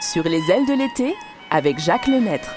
Sur les ailes de l'été, avec Jacques Lemaître.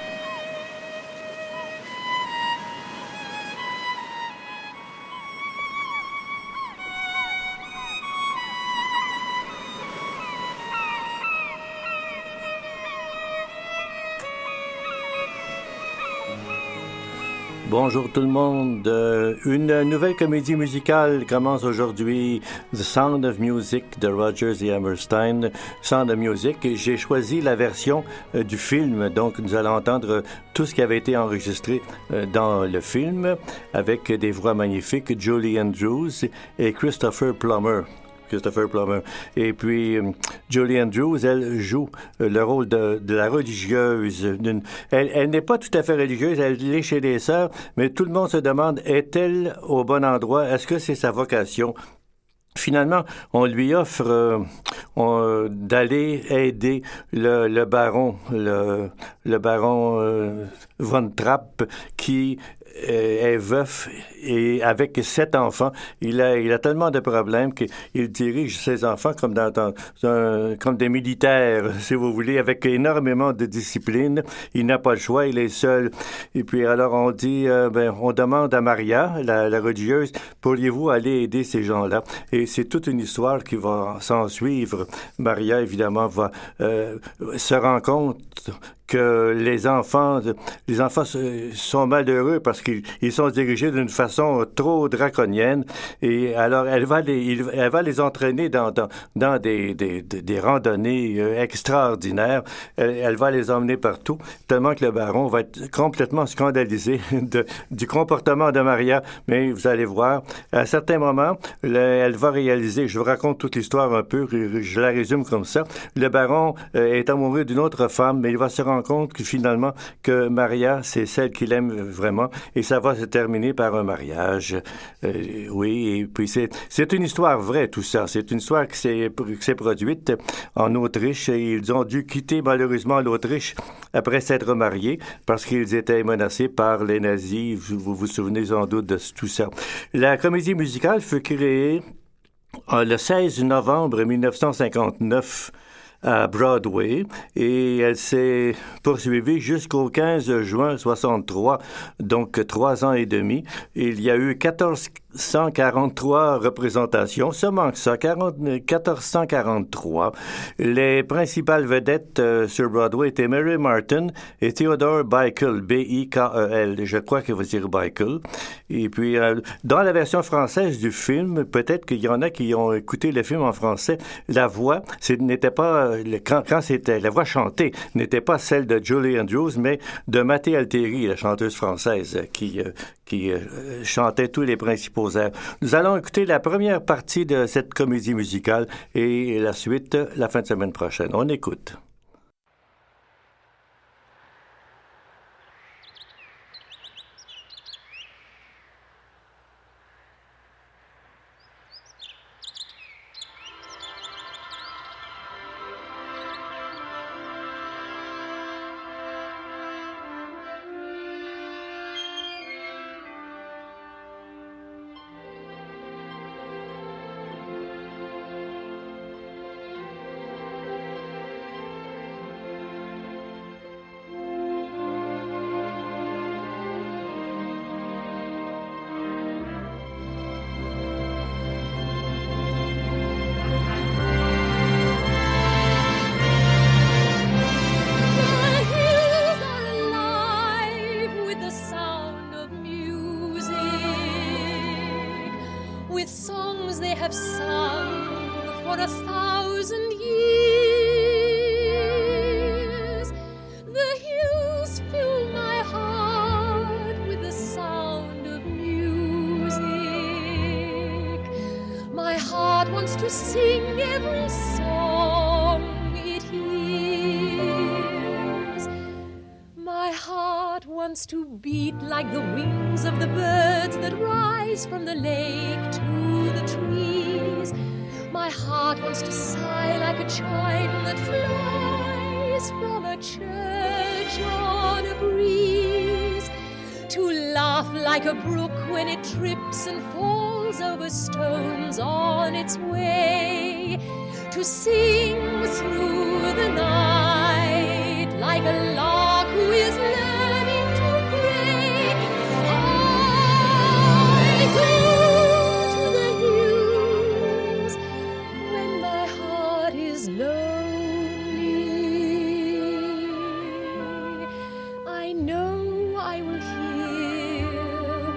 Bonjour tout le monde. Euh, une nouvelle comédie musicale commence aujourd'hui, The Sound of Music de Rogers et Hammerstein. Sound of Music. J'ai choisi la version euh, du film, donc nous allons entendre tout ce qui avait été enregistré euh, dans le film avec des voix magnifiques, Julie Andrews et Christopher Plummer. Christopher Plummer. Et puis, euh, Julie Andrews, elle joue euh, le rôle de, la religieuse. Elle, elle n'est pas tout à fait religieuse, elle est chez les sœurs, mais tout le monde se demande, est-elle au bon endroit? Est-ce que c'est sa vocation? Finalement, on lui offre euh, d'aller aider le, baron, le, baron Von Trapp, qui est veuf et avec sept enfants. Il a, tellement de problèmes qu'il dirige ses enfants comme, des militaires, si vous voulez, avec énormément de discipline. Il n'a pas le choix, il est seul. Et puis alors on dit, euh, ben, on demande à Maria, la, la religieuse, pourriez-vous aller aider ces gens-là? Et c'est toute une histoire qui va s'en suivre. Maria, évidemment, va euh, se rendre compte que les enfants, les enfants sont malheureux parce qu'ils sont dirigés d'une façon trop draconienne. Et alors, elle va les, elle va les entraîner dans, dans, des, des, des, randonnées euh, extraordinaires. Elle, va les emmener partout, tellement que le baron va être complètement scandalisé du comportement de Maria. Mais vous allez voir, à certains moments, le, elle va réaliser, je vous raconte toute l'histoire un peu, je la résume comme ça. Le baron euh, est amoureux d'une autre femme, mais il va se rendre compte que finalement que Maria, c'est celle qu'il aime vraiment et ça va se terminer par un mariage. Euh, oui, et puis c'est, une histoire vraie, tout ça. C'est une histoire qui s'est, qui s'est produite en Autriche et ils ont dû quitter malheureusement l'Autriche après s'être mariés parce qu'ils étaient menacés par les nazis. Vous vous souvenez sans doute de tout ça. La comédie musicale fut créée euh, le 16 novembre 1959 à Broadway et elle s'est poursuivie jusqu'au 15 juin 63, donc trois ans et demi. Il y a eu 14 143 représentations, seulement que ça, 40, 1443. Les principales vedettes euh, sur Broadway étaient Mary Martin et Theodore Bickel, B-I-K-E-L. Je crois qu'il veut dire Bickel. Et puis, euh, dans la version française du film, peut-être qu'il y en a qui ont écouté le film en français, la voix n'était pas, euh, c'était, la voix chantée n'était pas celle de Julie Andrews, mais de Mathé Altieri, la chanteuse française, qui, qui euh, chantait tous les principaux airs. Nous allons écouter la première partie de cette comédie musicale et la suite la fin de semaine prochaine. On écoute.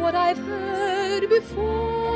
What I've heard before.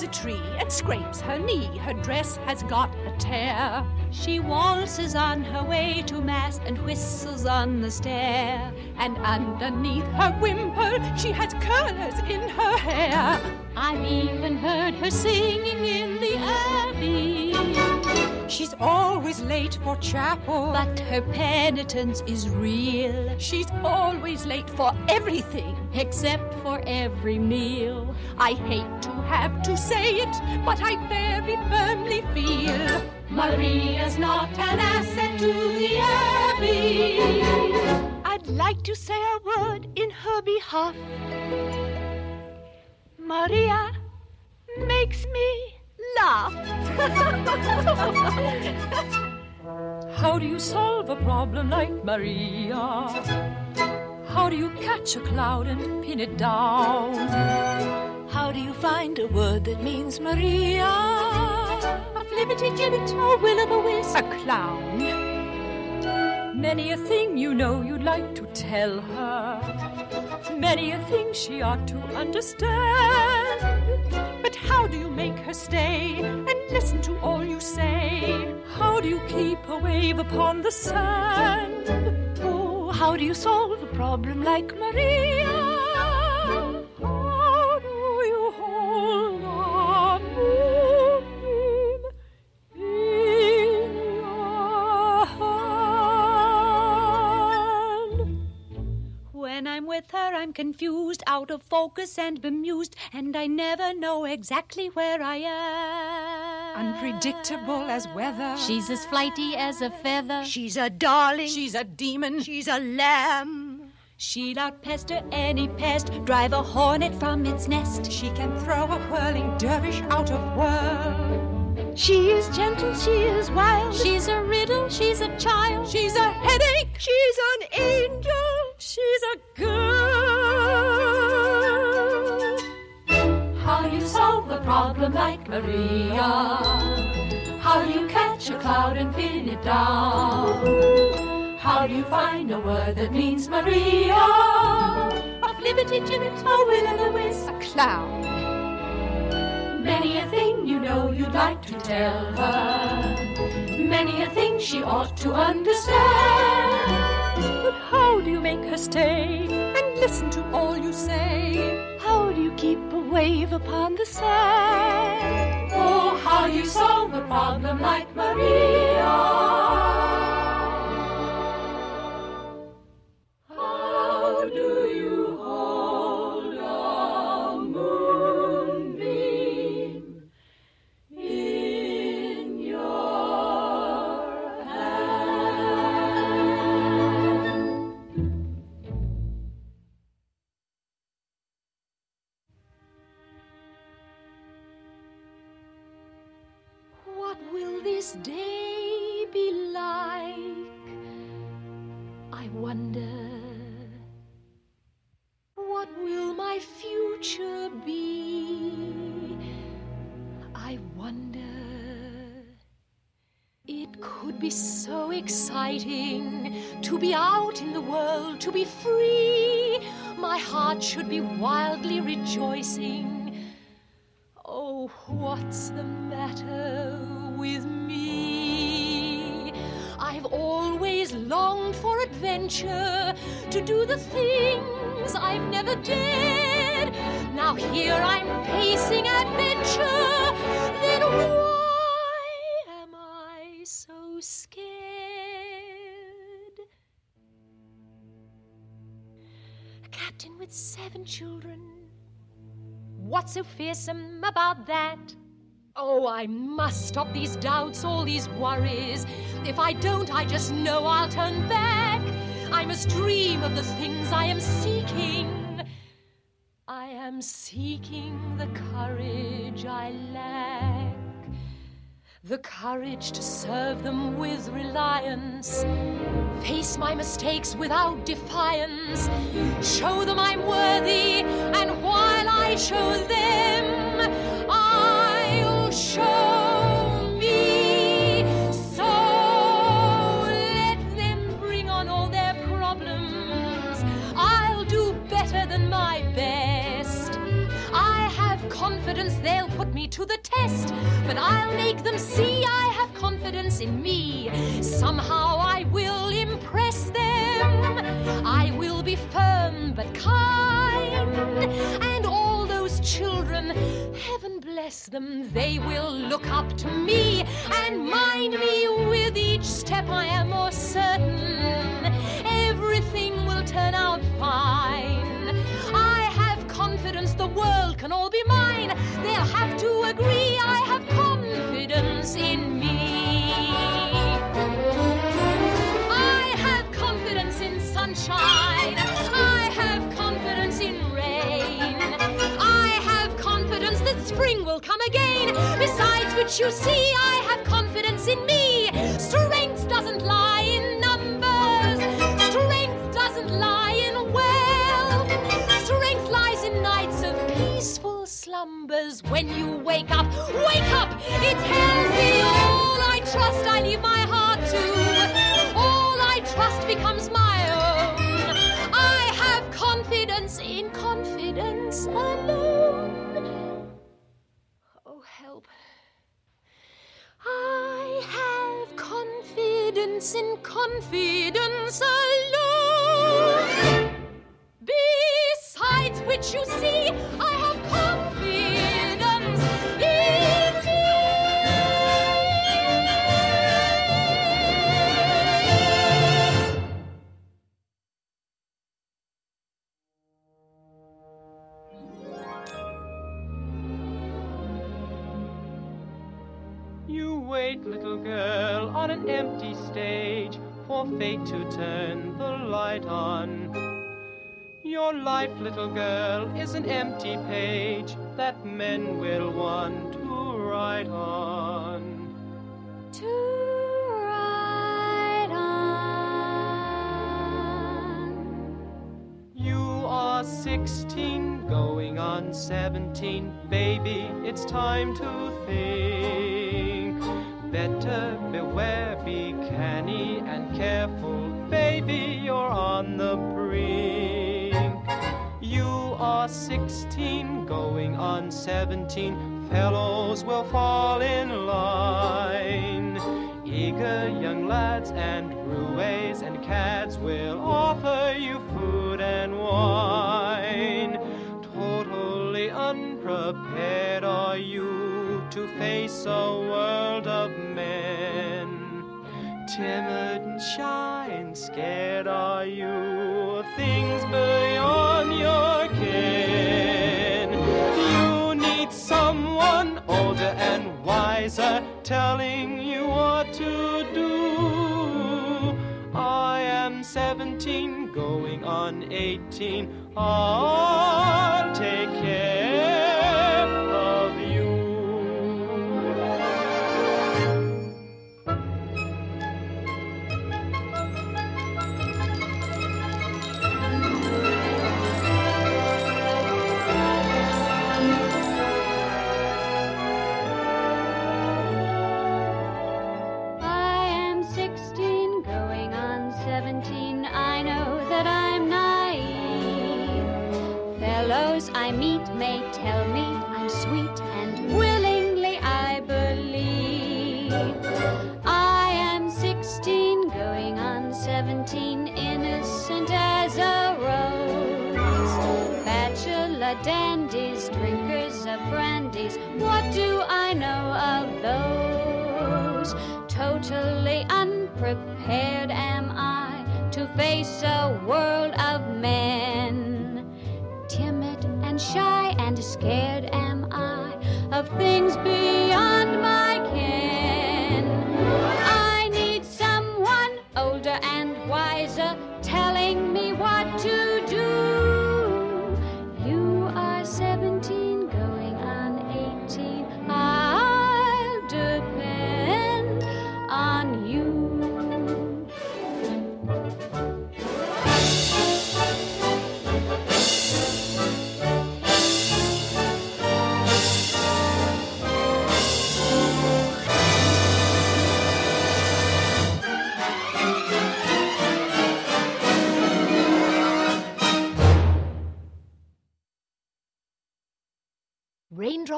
Climbs a tree and scrapes her knee. Her dress has got a tear. She waltzes on her way to mass and whistles on the stair. And underneath her wimple, she has curlers in her hair. I've even heard her singing in the abbey. She's always late for chapel. But her penitence is real. She's always late for everything. Except for every meal. I hate have to say it, but I very firmly feel Maria's not an asset to the Abbey. I'd like to say a word in her behalf. Maria makes me laugh. How do you solve a problem like Maria? How do you catch a cloud and pin it down? How do you find a word that means Maria? A flibbity gibbet, a will o' the wisp, a clown. Many a thing you know you'd like to tell her. Many a thing she ought to understand. But how do you make her stay and listen to all you say? How do you keep a wave upon the sand? Oh, how do you solve a problem like Maria? Confused, out of focus and bemused, and I never know exactly where I am. Unpredictable as weather. She's as flighty as a feather. She's a darling. She's a demon. She's a lamb. She'll outpester any pest, drive a hornet from its nest. She can throw a whirling dervish out of world. She is gentle, she is wild. She's a riddle, she's a child. She's a headache. She's an angel. She's a girl. Solve a problem like Maria? How do you catch a cloud and pin it down? How do you find a word that means Maria? A flibbity gibbet, a will o' the wisp, a clown. Many a thing you know you'd like to tell her. Many a thing she ought to understand. But how do you make her stay? And listen to all you say. You keep a wave upon the sand? Oh, how you solve a problem like Maria? Dared. Now here I'm facing adventure. Then why am I so scared? A captain with seven children. What's so fearsome about that? Oh, I must stop these doubts, all these worries. If I don't, I just know I'll turn back. I must dream of the things I am seeking. I am seeking the courage I lack. The courage to serve them with reliance. Face my mistakes without defiance. Show them I'm worthy, and while I show them, I'll show in me. Somehow I will impress them. I will be firm but kind. And all those children, heaven bless them, they will look up to me and mind me with each step I am more certain. Everything will turn out fine. I have confidence the world can all be mine. They'll have to agree I have confidence in me. Sunshine. I have confidence in rain. I have confidence that spring will come again. Besides which, you see, I have confidence in me. Strength doesn't lie in numbers. Strength doesn't lie in wealth. Strength lies in nights of peaceful slumbers. When you wake up, wake up! it It's healthy. All I trust, I leave my I have confidence in confidence alone. Besides which, you see, I have confidence Little girl, on an empty stage for fate to turn the light on. Your life, little girl, is an empty page that men will want to write on. To ride on. You are 16, going on 17. Baby, it's time to think. Better beware, be canny and careful. Baby, you're on the brink. You are 16, going on 17. Fellows will fall in line. Eager young lads and roues and cads will offer you food and wine. Totally unprepared are you to face a world of. Timid and shy and scared are you of things beyond your ken. You need someone older and wiser telling you what to do. I am 17, going on 18. I'll take care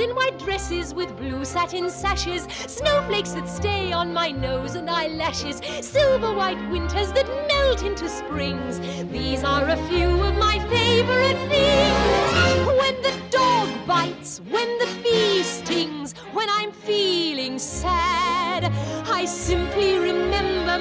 In white dresses with blue satin sashes, snowflakes that stay on my nose and eyelashes, silver white winters that melt into springs. These are a few of my favorite things. When the dog bites, when the bee stings, when I'm feeling sad, I simply remember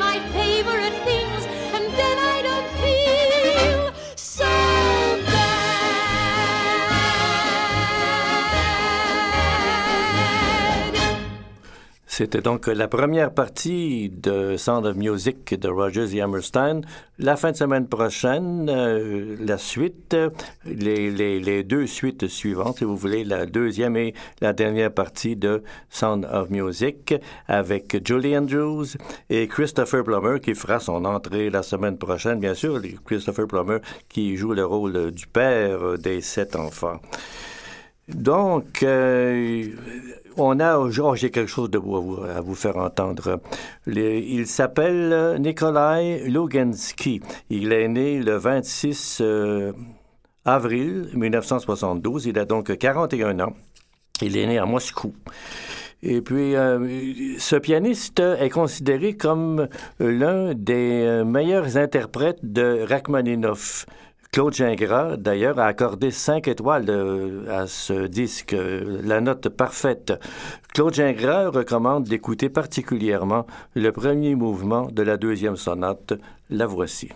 C'était donc la première partie de Sound of Music de Rogers et Hammerstein. La fin de semaine prochaine, euh, la suite, les, deux suites suivantes, si vous voulez, la deuxième et la dernière partie de Sound of Music avec Julie Andrews et Christopher Plummer qui fera son entrée la semaine prochaine, bien sûr, Christopher Plummer qui joue le rôle du père des sept enfants. Donc, euh, on a, oh, j'ai quelque chose de beau à vous, faire entendre. Il s'appelle Nikolai Lugansky. Il est né le 26 euh, avril 1972. Il a donc 41 ans. Il est né à Moscou. Et puis, euh, ce pianiste est considéré comme l'un des meilleurs interprètes de Rachmaninoff. Claude Gingras, d'ailleurs, a accordé cinq étoiles à ce disque, la note parfaite. Claude Gingras recommande d'écouter particulièrement le premier mouvement de la deuxième sonate. La voici.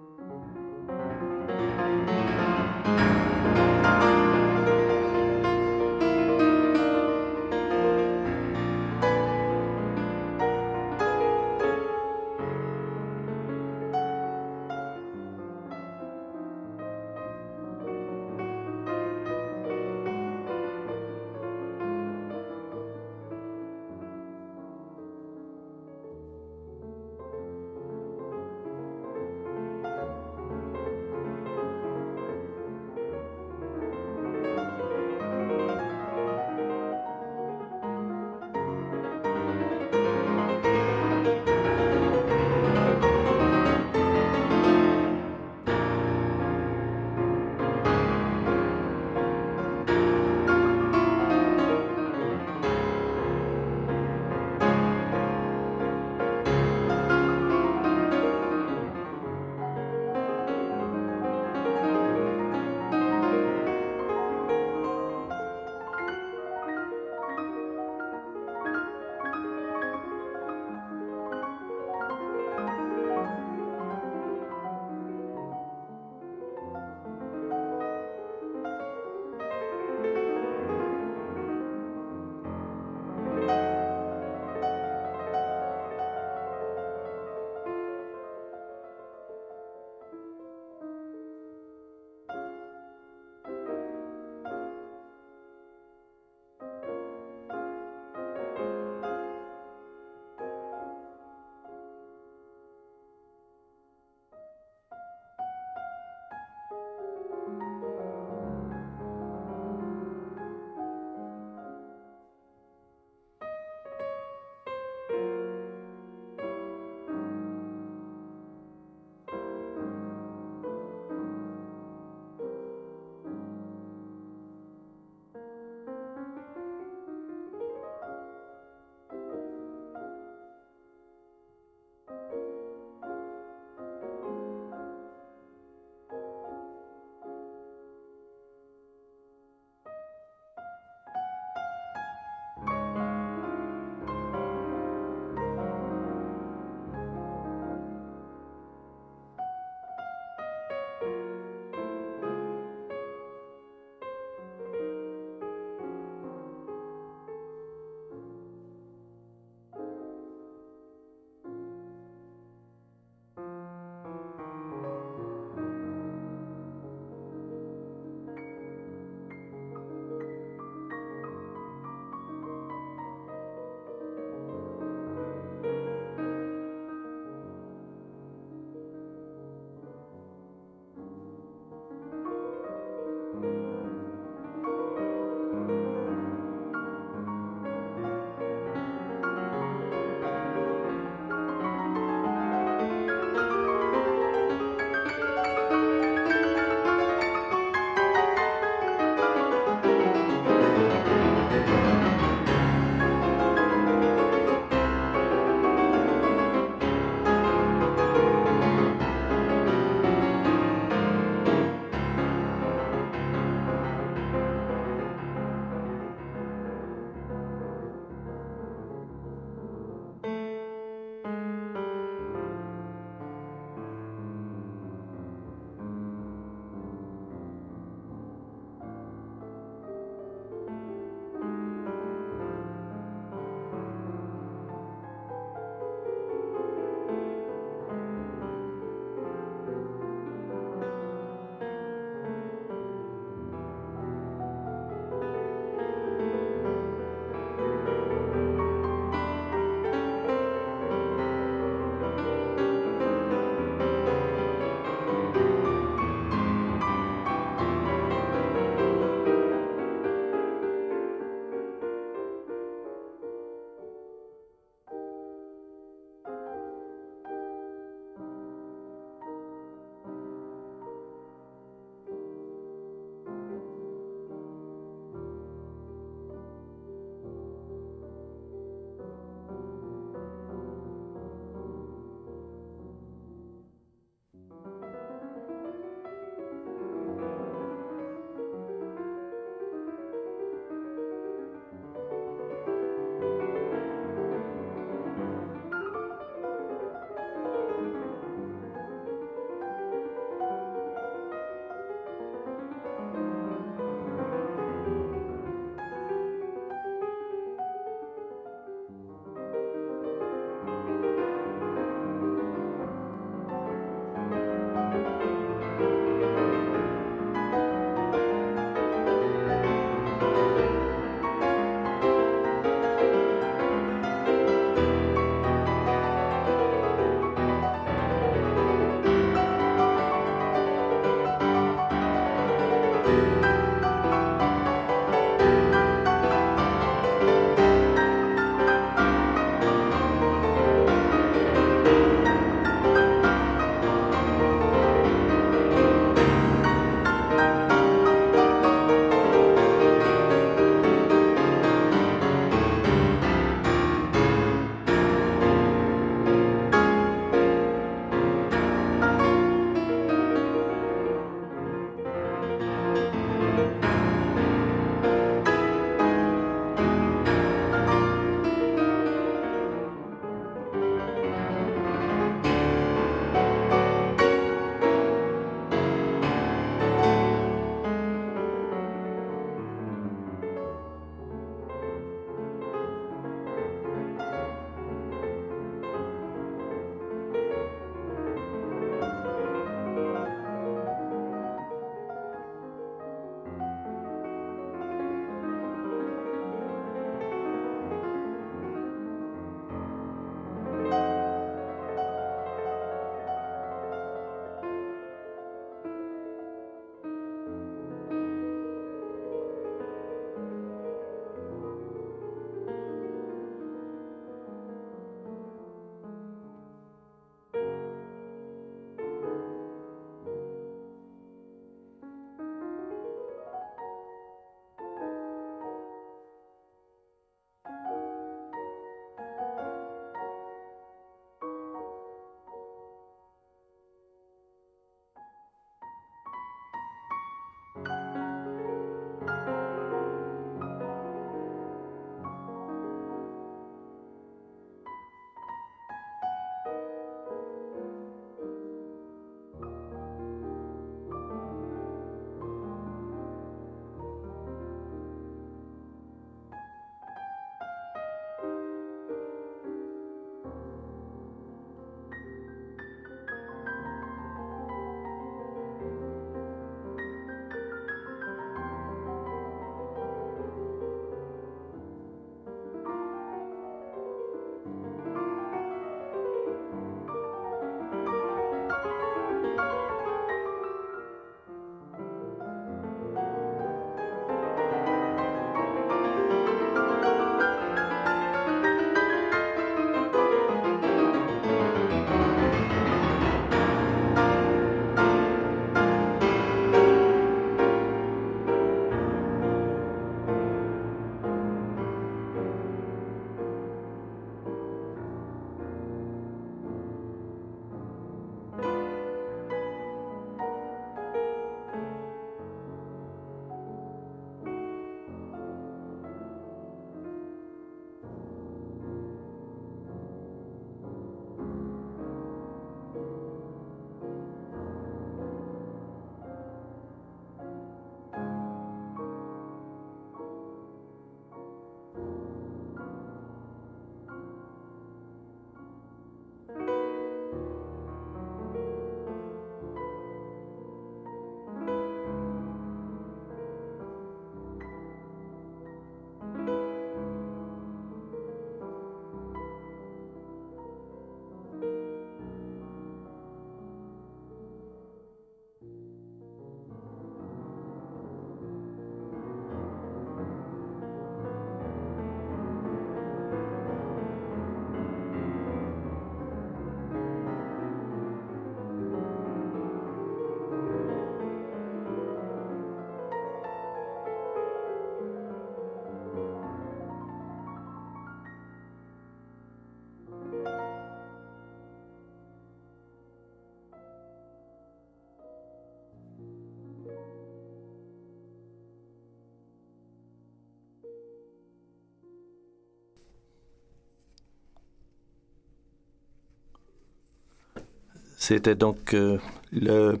C'était donc euh, le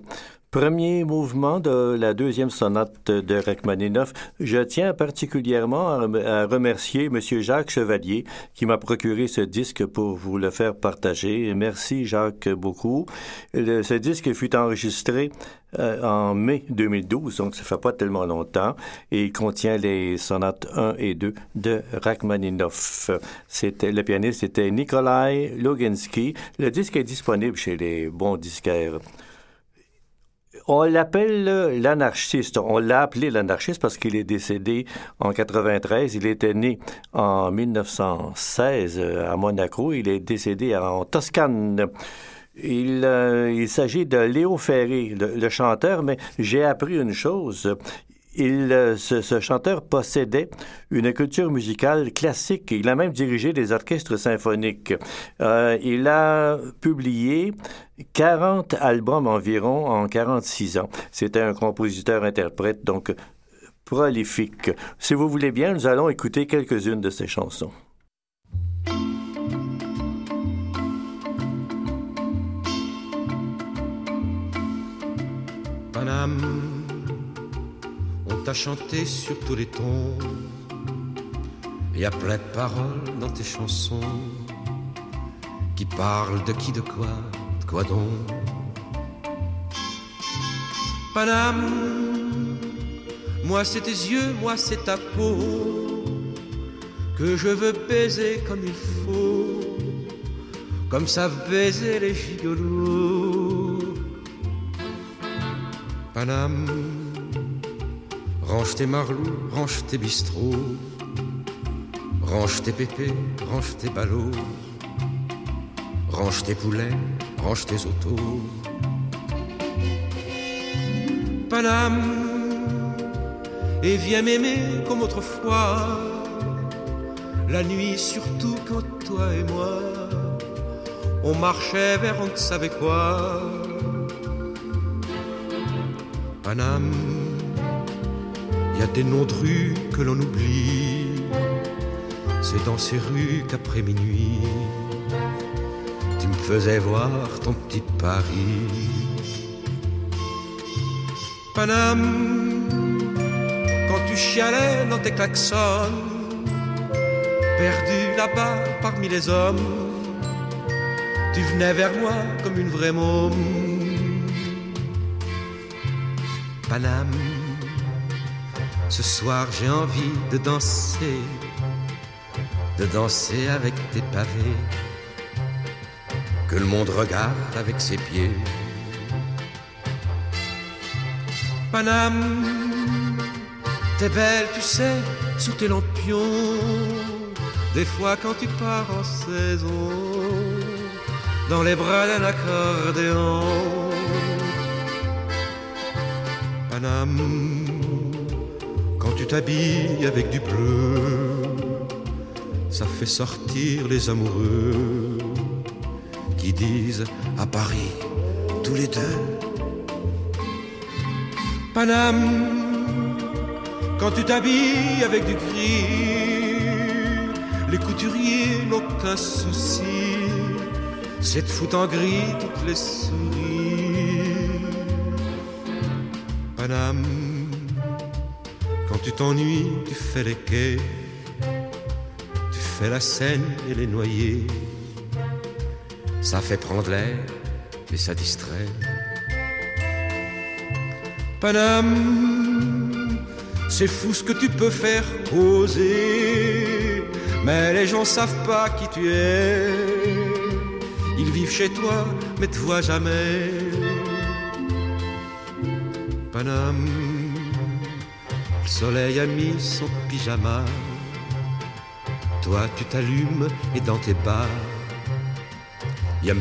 premier mouvement de la deuxième sonate de Rachmaninoff. Je tiens particulièrement à remercier M. Jacques Chevalier qui m'a procuré ce disque pour vous le faire partager. Merci Jacques beaucoup. ce disque fut enregistré euh, en mai 2012, donc ça fait pas tellement longtemps, et il contient les sonates 1 et 2 de Rachmaninoff. Le pianiste était Nikolai Loginsky. Le disque est disponible chez les bons disquaires On l'appelle l'anarchiste. On l'a appelé l'anarchiste parce qu'il est décédé en 93. Il était né en 1916 euh, à Monaco. Il est décédé en Toscane. Il, euh, il s'agit de Léo Ferré, le chanteur, mais j'ai appris une chose il, euh, ce, chanteur possédait une culture musicale classique. Il a même dirigé des orchestres symphoniques. Euh, il a publié 40 albums environ en 46 ans. C'était un compositeur-interprète, donc prolifique. Si vous voulez bien, nous allons écouter quelques-unes de ses chansons. Paname t'as chanté sur tous les tons. Il y a plein de paroles dans tes chansons qui parlent de qui, de quoi, de quoi donc. Paname, moi c'est tes yeux, moi c'est ta peau que je veux baiser comme il faut, comme savent baiser les gigolos. Paname Range tes marlous, range tes bistrots, range tes pépés, range tes ballots, range tes poulets, range tes autos. Paname, et viens m'aimer comme autrefois, la nuit surtout quand toi et moi, on marchait vers on ne savait quoi. Paname, il y a des noms de rues que l'on oublie. C'est dans ces rues qu'après minuit, tu me faisais voir ton petit Paris. Paname, quand tu chialais dans tes klaxons, perdu là-bas parmi les hommes, tu venais vers moi comme une vraie môme. Paname ce soir j'ai envie de danser, de danser avec tes pavés, que le monde regarde avec ses pieds. Paname, t'es belle, tu sais, sous tes lampions. Des fois quand tu pars en saison, dans les bras d'un accordéon. Paname, tu t'habilles avec du bleu, ça fait sortir les amoureux qui disent à Paris tous les deux. Paname, quand tu t'habilles avec du gris, les couturiers n'ont qu'un souci, c'est de foutre en gris toutes les souris. Paname, tu t'ennuies, tu fais les quais, tu fais la scène et les noyers. Ça fait prendre l'air et ça distrait. Paname, c'est fou ce que tu peux faire poser, mais les gens savent pas qui tu es. Ils vivent chez toi, mais te voient jamais. Paname soleil a mis son pyjama. Toi, tu t'allumes et dans tes bas, y a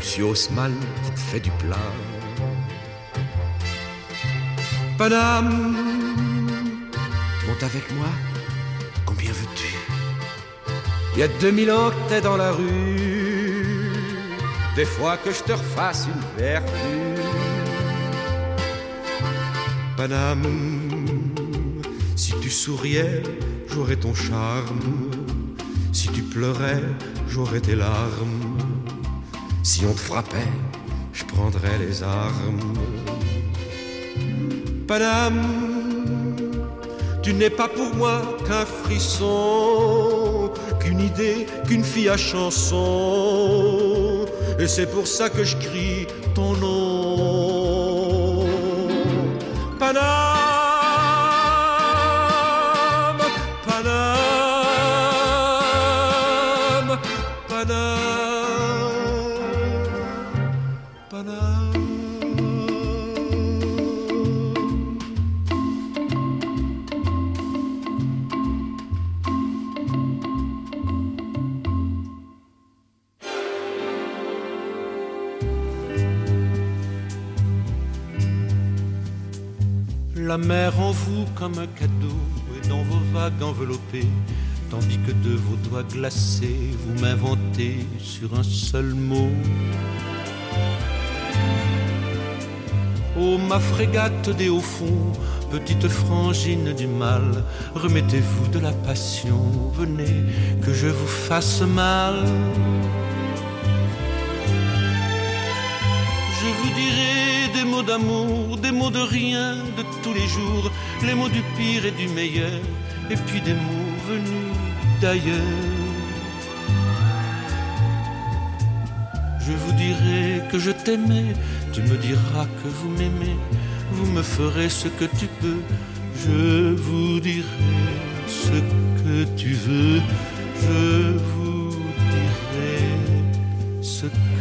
qui te fait du plat. Paname, monte avec moi, combien veux-tu? Il y a 2000 ans que t'es dans la rue, des fois que je te refasse une vertu. Paname, tu souriais, j'aurais ton charme. Si tu pleurais, j'aurais tes larmes. Si on te frappait, je prendrais les armes. Paname, tu n'es pas pour moi qu'un frisson, qu'une idée, qu'une fille à chanson. Et c'est pour ça que je crie tandis que de vos doigts glacés, vous m'inventez sur un seul mot. Oh ma frégate des hauts fonds, petite frangine du mal, remettez-vous de la passion, venez que je vous fasse mal. Je vous dirai des mots d'amour, des mots de rien, de tous les jours, les mots du pire et du meilleur, et puis des mots d'ailleurs. Je vous dirai que je t'aimais, tu me diras que vous m'aimez, vous me ferez ce que tu peux, je vous dirai ce que tu veux, je vous dirai ce que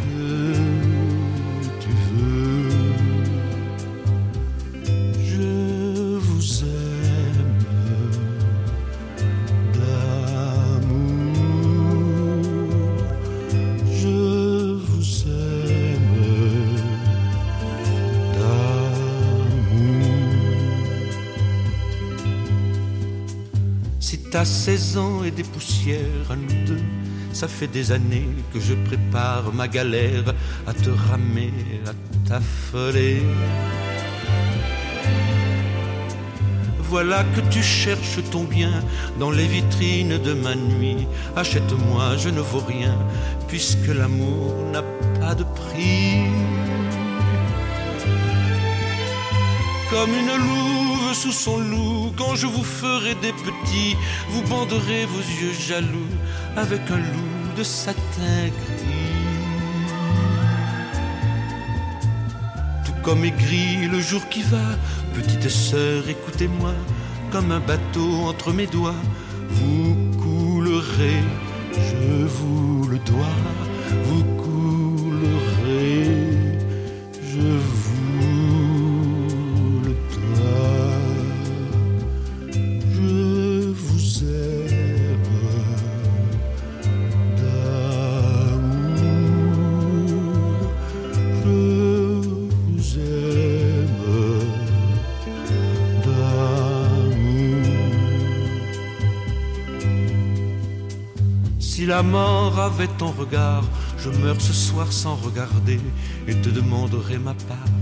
Si t'as 16 ans et des poussières à nous deux, ça fait des années que je prépare ma galère à te ramer, à t'affoler. Voilà que tu cherches ton bien dans les vitrines de ma nuit. Achète-moi, je ne vaux rien, puisque l'amour n'a pas de prix. Comme une sous son loup, quand je vous ferai des petits, vous banderez vos yeux jaloux avec un loup de satin gris. Tout comme gris le jour qui va, petite sœur, écoutez-moi, comme un bateau entre mes doigts, vous coulerez, je vous le dois, La mort avait ton regard, je meurs ce soir sans regarder et te demanderai ma part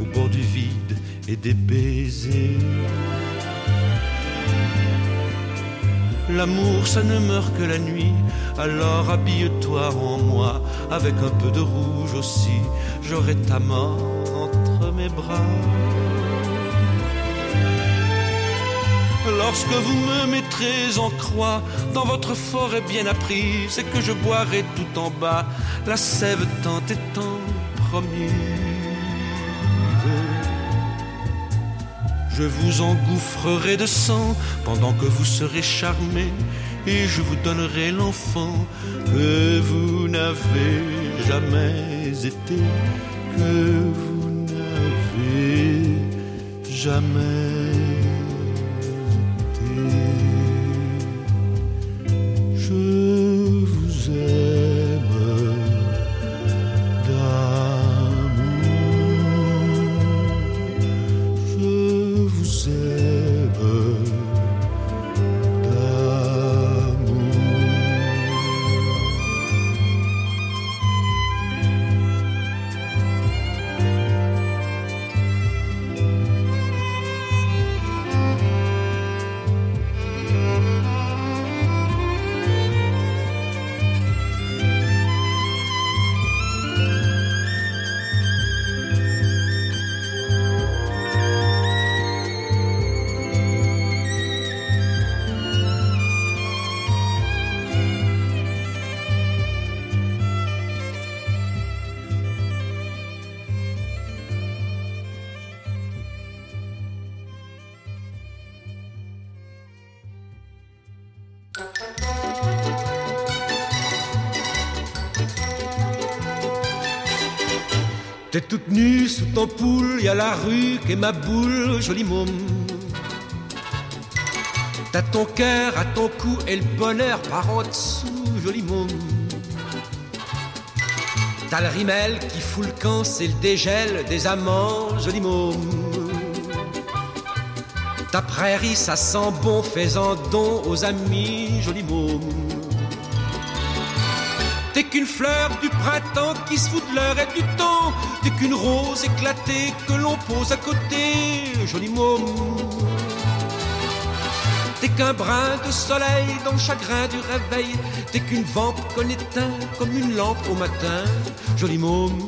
au bord du vide et des baisers. L'amour, ça ne meurt que la nuit, alors habille-toi en moi, avec un peu de rouge aussi, j'aurai ta mort entre mes bras. Lorsque vous me mettrez en croix dans votre forêt bien apprise, c'est que je boirai tout en bas la sève tant et tant promise. Je vous engouffrerai de sang pendant que vous serez charmé et je vous donnerai l'enfant que vous n'avez jamais été, que vous n'avez jamais T'es toute nue sous ton poule, y a la rue est ma boule, joli môme. T'as ton cœur à ton cou et le bonheur par en dessous, joli môme. T'as le rimel qui fout le camp, c'est le dégel des amants, joli môme. Ta prairie, ça sent bon, fais-en don aux amis, joli môme. T'es qu'une fleur du printemps qui se fout de l'heure et du temps. T'es qu'une rose éclatée que l'on pose à côté, joli môme. T'es qu'un brin de soleil dans le chagrin du réveil. T'es qu'une vente qu'on éteint comme une lampe au matin, joli môme.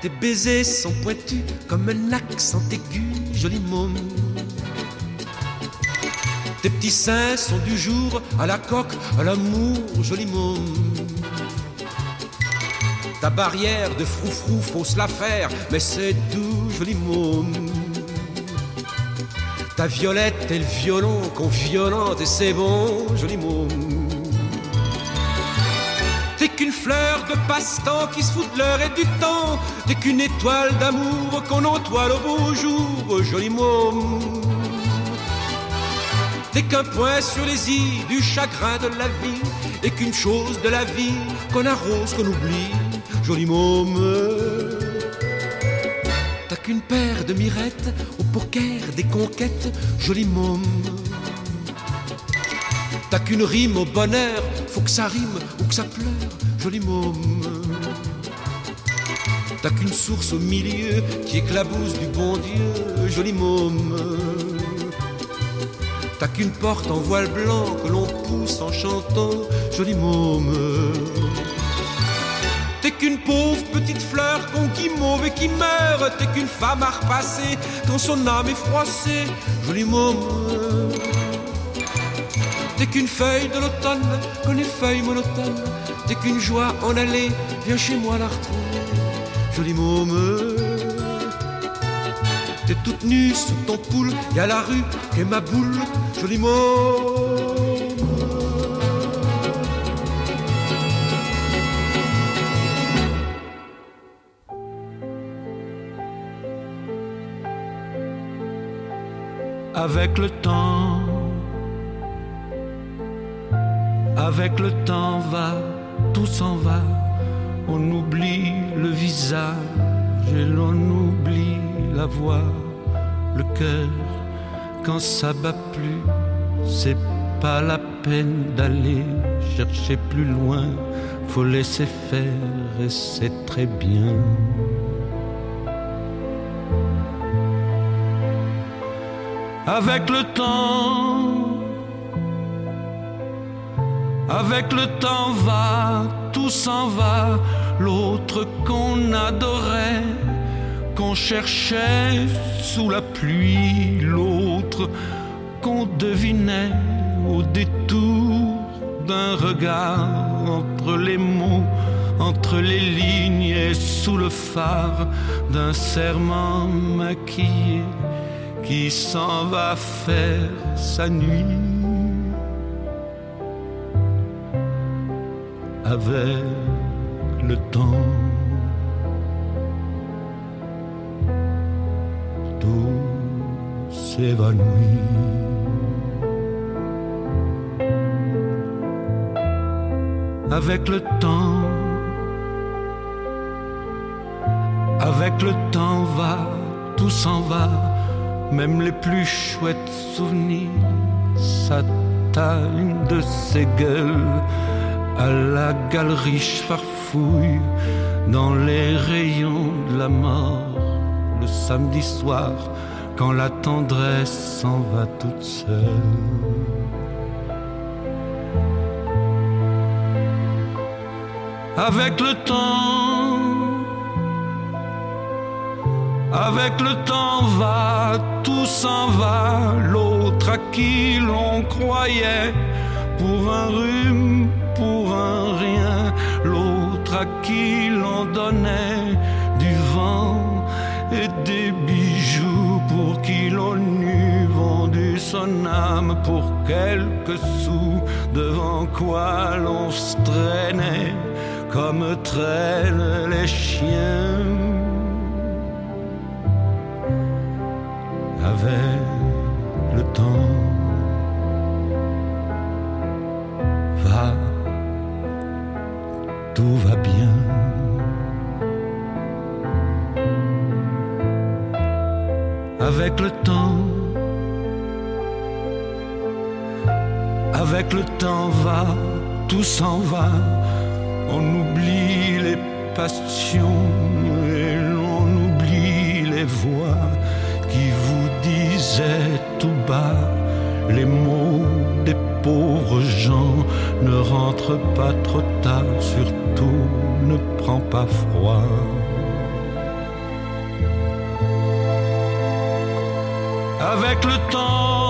Tes baisers sont pointus comme un accent aigu, joli môme. Tes petits seins sont du jour à la coque, à l'amour, joli môme. Ta barrière de froufrou, faut se la faire, mais c'est doux, joli môme. Ta violette et le violon qu'on violente et c'est bon, joli môme. T'es qu'une fleur de passe-temps qui se fout de l'heure et du temps. T'es qu'une étoile d'amour qu'on entoile au beau jour, joli môme. T'es qu'un point sur les îles du chagrin de la vie. Et qu'une chose de la vie qu'on arrose, qu'on oublie, joli môme. T'as qu'une paire de mirettes au poker des conquêtes, joli môme. T'as qu'une rime au bonheur, faut que ça rime ou que ça pleure, joli môme. T'as qu'une source au milieu qui éclabousse du bon Dieu, joli môme. T'as qu'une porte en voile blanc que l'on pousse en chantant, joli môme. T'es qu'une pauvre petite fleur qu'on guimauve et qui meurt. T'es qu'une femme à repasser quand son âme est froissée, joli môme. T'es qu'une feuille de l'automne, qu'on les feuilles monotones. T'es qu'une joie en allée, viens chez moi la retrouver, joli môme. T'es toute nue sous ton poule, y a la rue qui est ma boule, joli môme. Avec le temps, avec le temps va, tout s'en va, on oublie le visage et l'on oublie la voix, le cœur, quand ça bat plus, c'est pas la peine d'aller chercher plus loin, faut laisser faire et c'est très bien. Avec le temps, avec le temps va, tout s'en va, l'autre qu'on adorait, qu'on cherchait sous la pluie, l'autre qu'on devinait au détour d'un regard entre les mots, entre les lignes et sous le phare d'un serment maquillé qui s'en va faire sa nuit. avec le temps. Avec le temps, avec le temps va, tout s'en va, même les plus chouettes souvenirs, une de ces gueules. À la galerie farfouille dans les rayons de la mort le samedi soir quand la tendresse s'en va toute seule. Avec le temps, avec le temps va, tout s'en va, l'autre à qui l'on croyait pour un rhume pour un rien, l'autre à qui l'on donnait son âme pour quelques sous, devant quoi l'on se traînait comme traînent les chiens. Avec le temps. Va tout va bien. avec le temps. Avec le temps va, tout s'en va, on oublie les passions et l'on oublie les voix qui vous disaient tout bas les mots des pauvres gens. Ne rentre pas trop tard, surtout ne prends pas froid. avec le temps.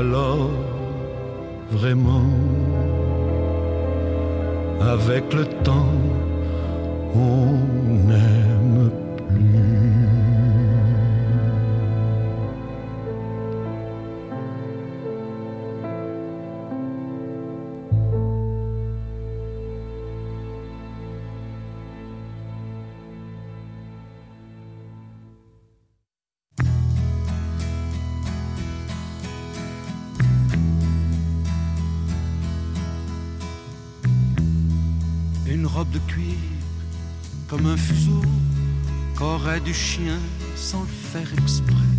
Alors, vraiment, avec le temps, on n'aime robe de cuir, comme un fuseau qu'aurait du chien sans le faire exprès.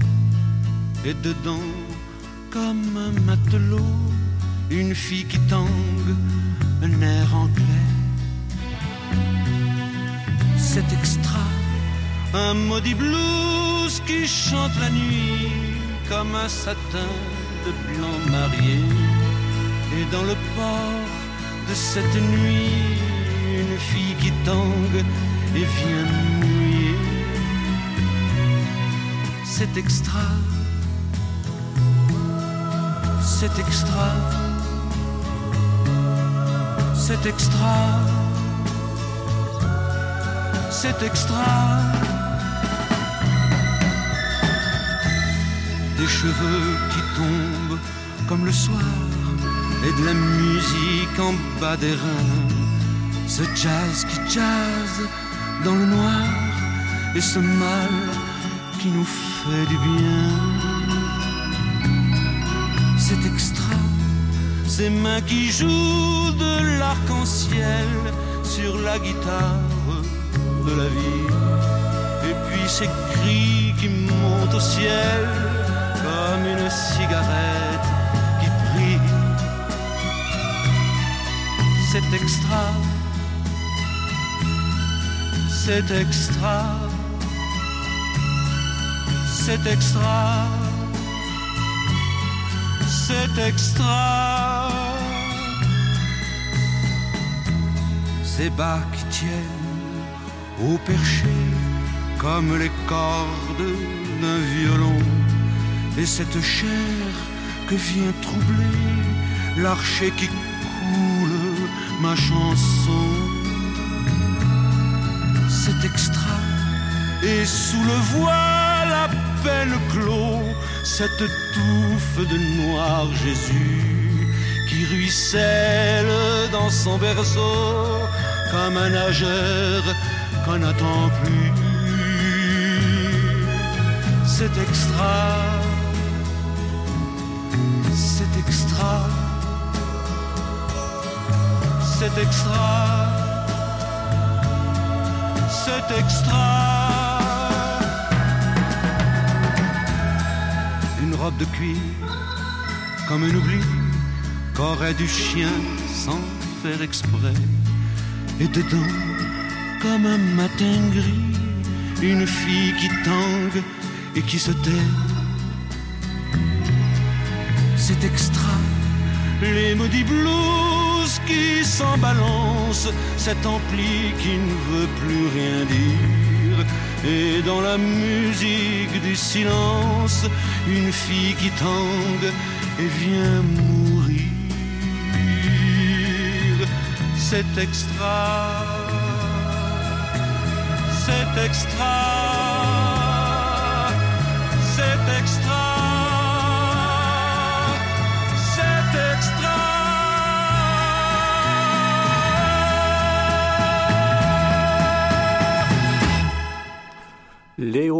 Et dedans, comme un matelot, une fille qui tangue, un air anglais. C'est extra, un maudit blues qui chante la nuit comme un satin de blanc marié. Et dans le port de cette nuit, une fille qui tangue et vient mouiller. C'est extra, c'est extra, c'est extra, c'est extra. Des cheveux qui tombent comme le soir et de la musique en bas des reins ce jazz qui jazz dans le noir et ce mal qui nous fait du bien. C'est extra, ces mains qui jouent de l'arc-en-ciel sur la guitare de la vie. Et puis ces cris qui montent au ciel comme une cigarette qui brille. C'est extra c'est extra, c'est extra, c'est extra. Ces qui tiennent au perché comme les cordes d'un violon, et cette chair que vient troubler l'archer qui coule ma chanson c'est extra. Et sous le voile à peine clos, cette touffe de noir Jésus qui ruisselle dans son berceau comme un nageur qu'on n'attend plus. C'est extra, c'est extra, c'est extra c'est extra. Une robe de cuir, comme un oubli qu'aurait du chien sans faire exprès. Et dedans, comme un matin gris, une fille qui tangue et qui se tait. C'est extra, les maudits blues qui s'en balance, cet ampli qui ne veut plus rien dire. Et dans la musique du silence, une fille qui tangue et vient mourir. C'est extra, c'est extra,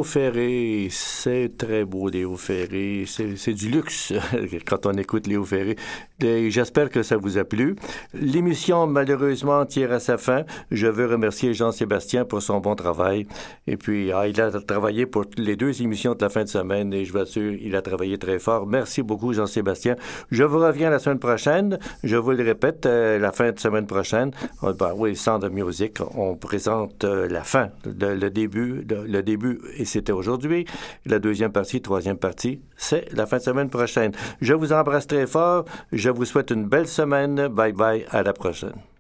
Ferré, c'est très beau, Léo Ferré. C'est du luxe quand on écoute Léo Ferré. J'espère que ça vous a plu. L'émission, malheureusement, tire à sa fin. Je veux remercier Jean-Sébastien pour son bon travail. Et puis, ah, il a travaillé pour les deux émissions de la fin de semaine et je vous assure, il a travaillé très fort. Merci beaucoup, Jean-Sébastien. Je vous reviens la semaine prochaine. Je vous le répète, euh, la fin de semaine prochaine, oh, ben, oui, Sound of Music, on présente euh, la fin, le, début, le début et c'était aujourd'hui. La deuxième partie, troisième partie, c'est la fin de semaine prochaine. Je vous embrasse très fort. Je vous souhaite une belle semaine. Bye bye. À la prochaine.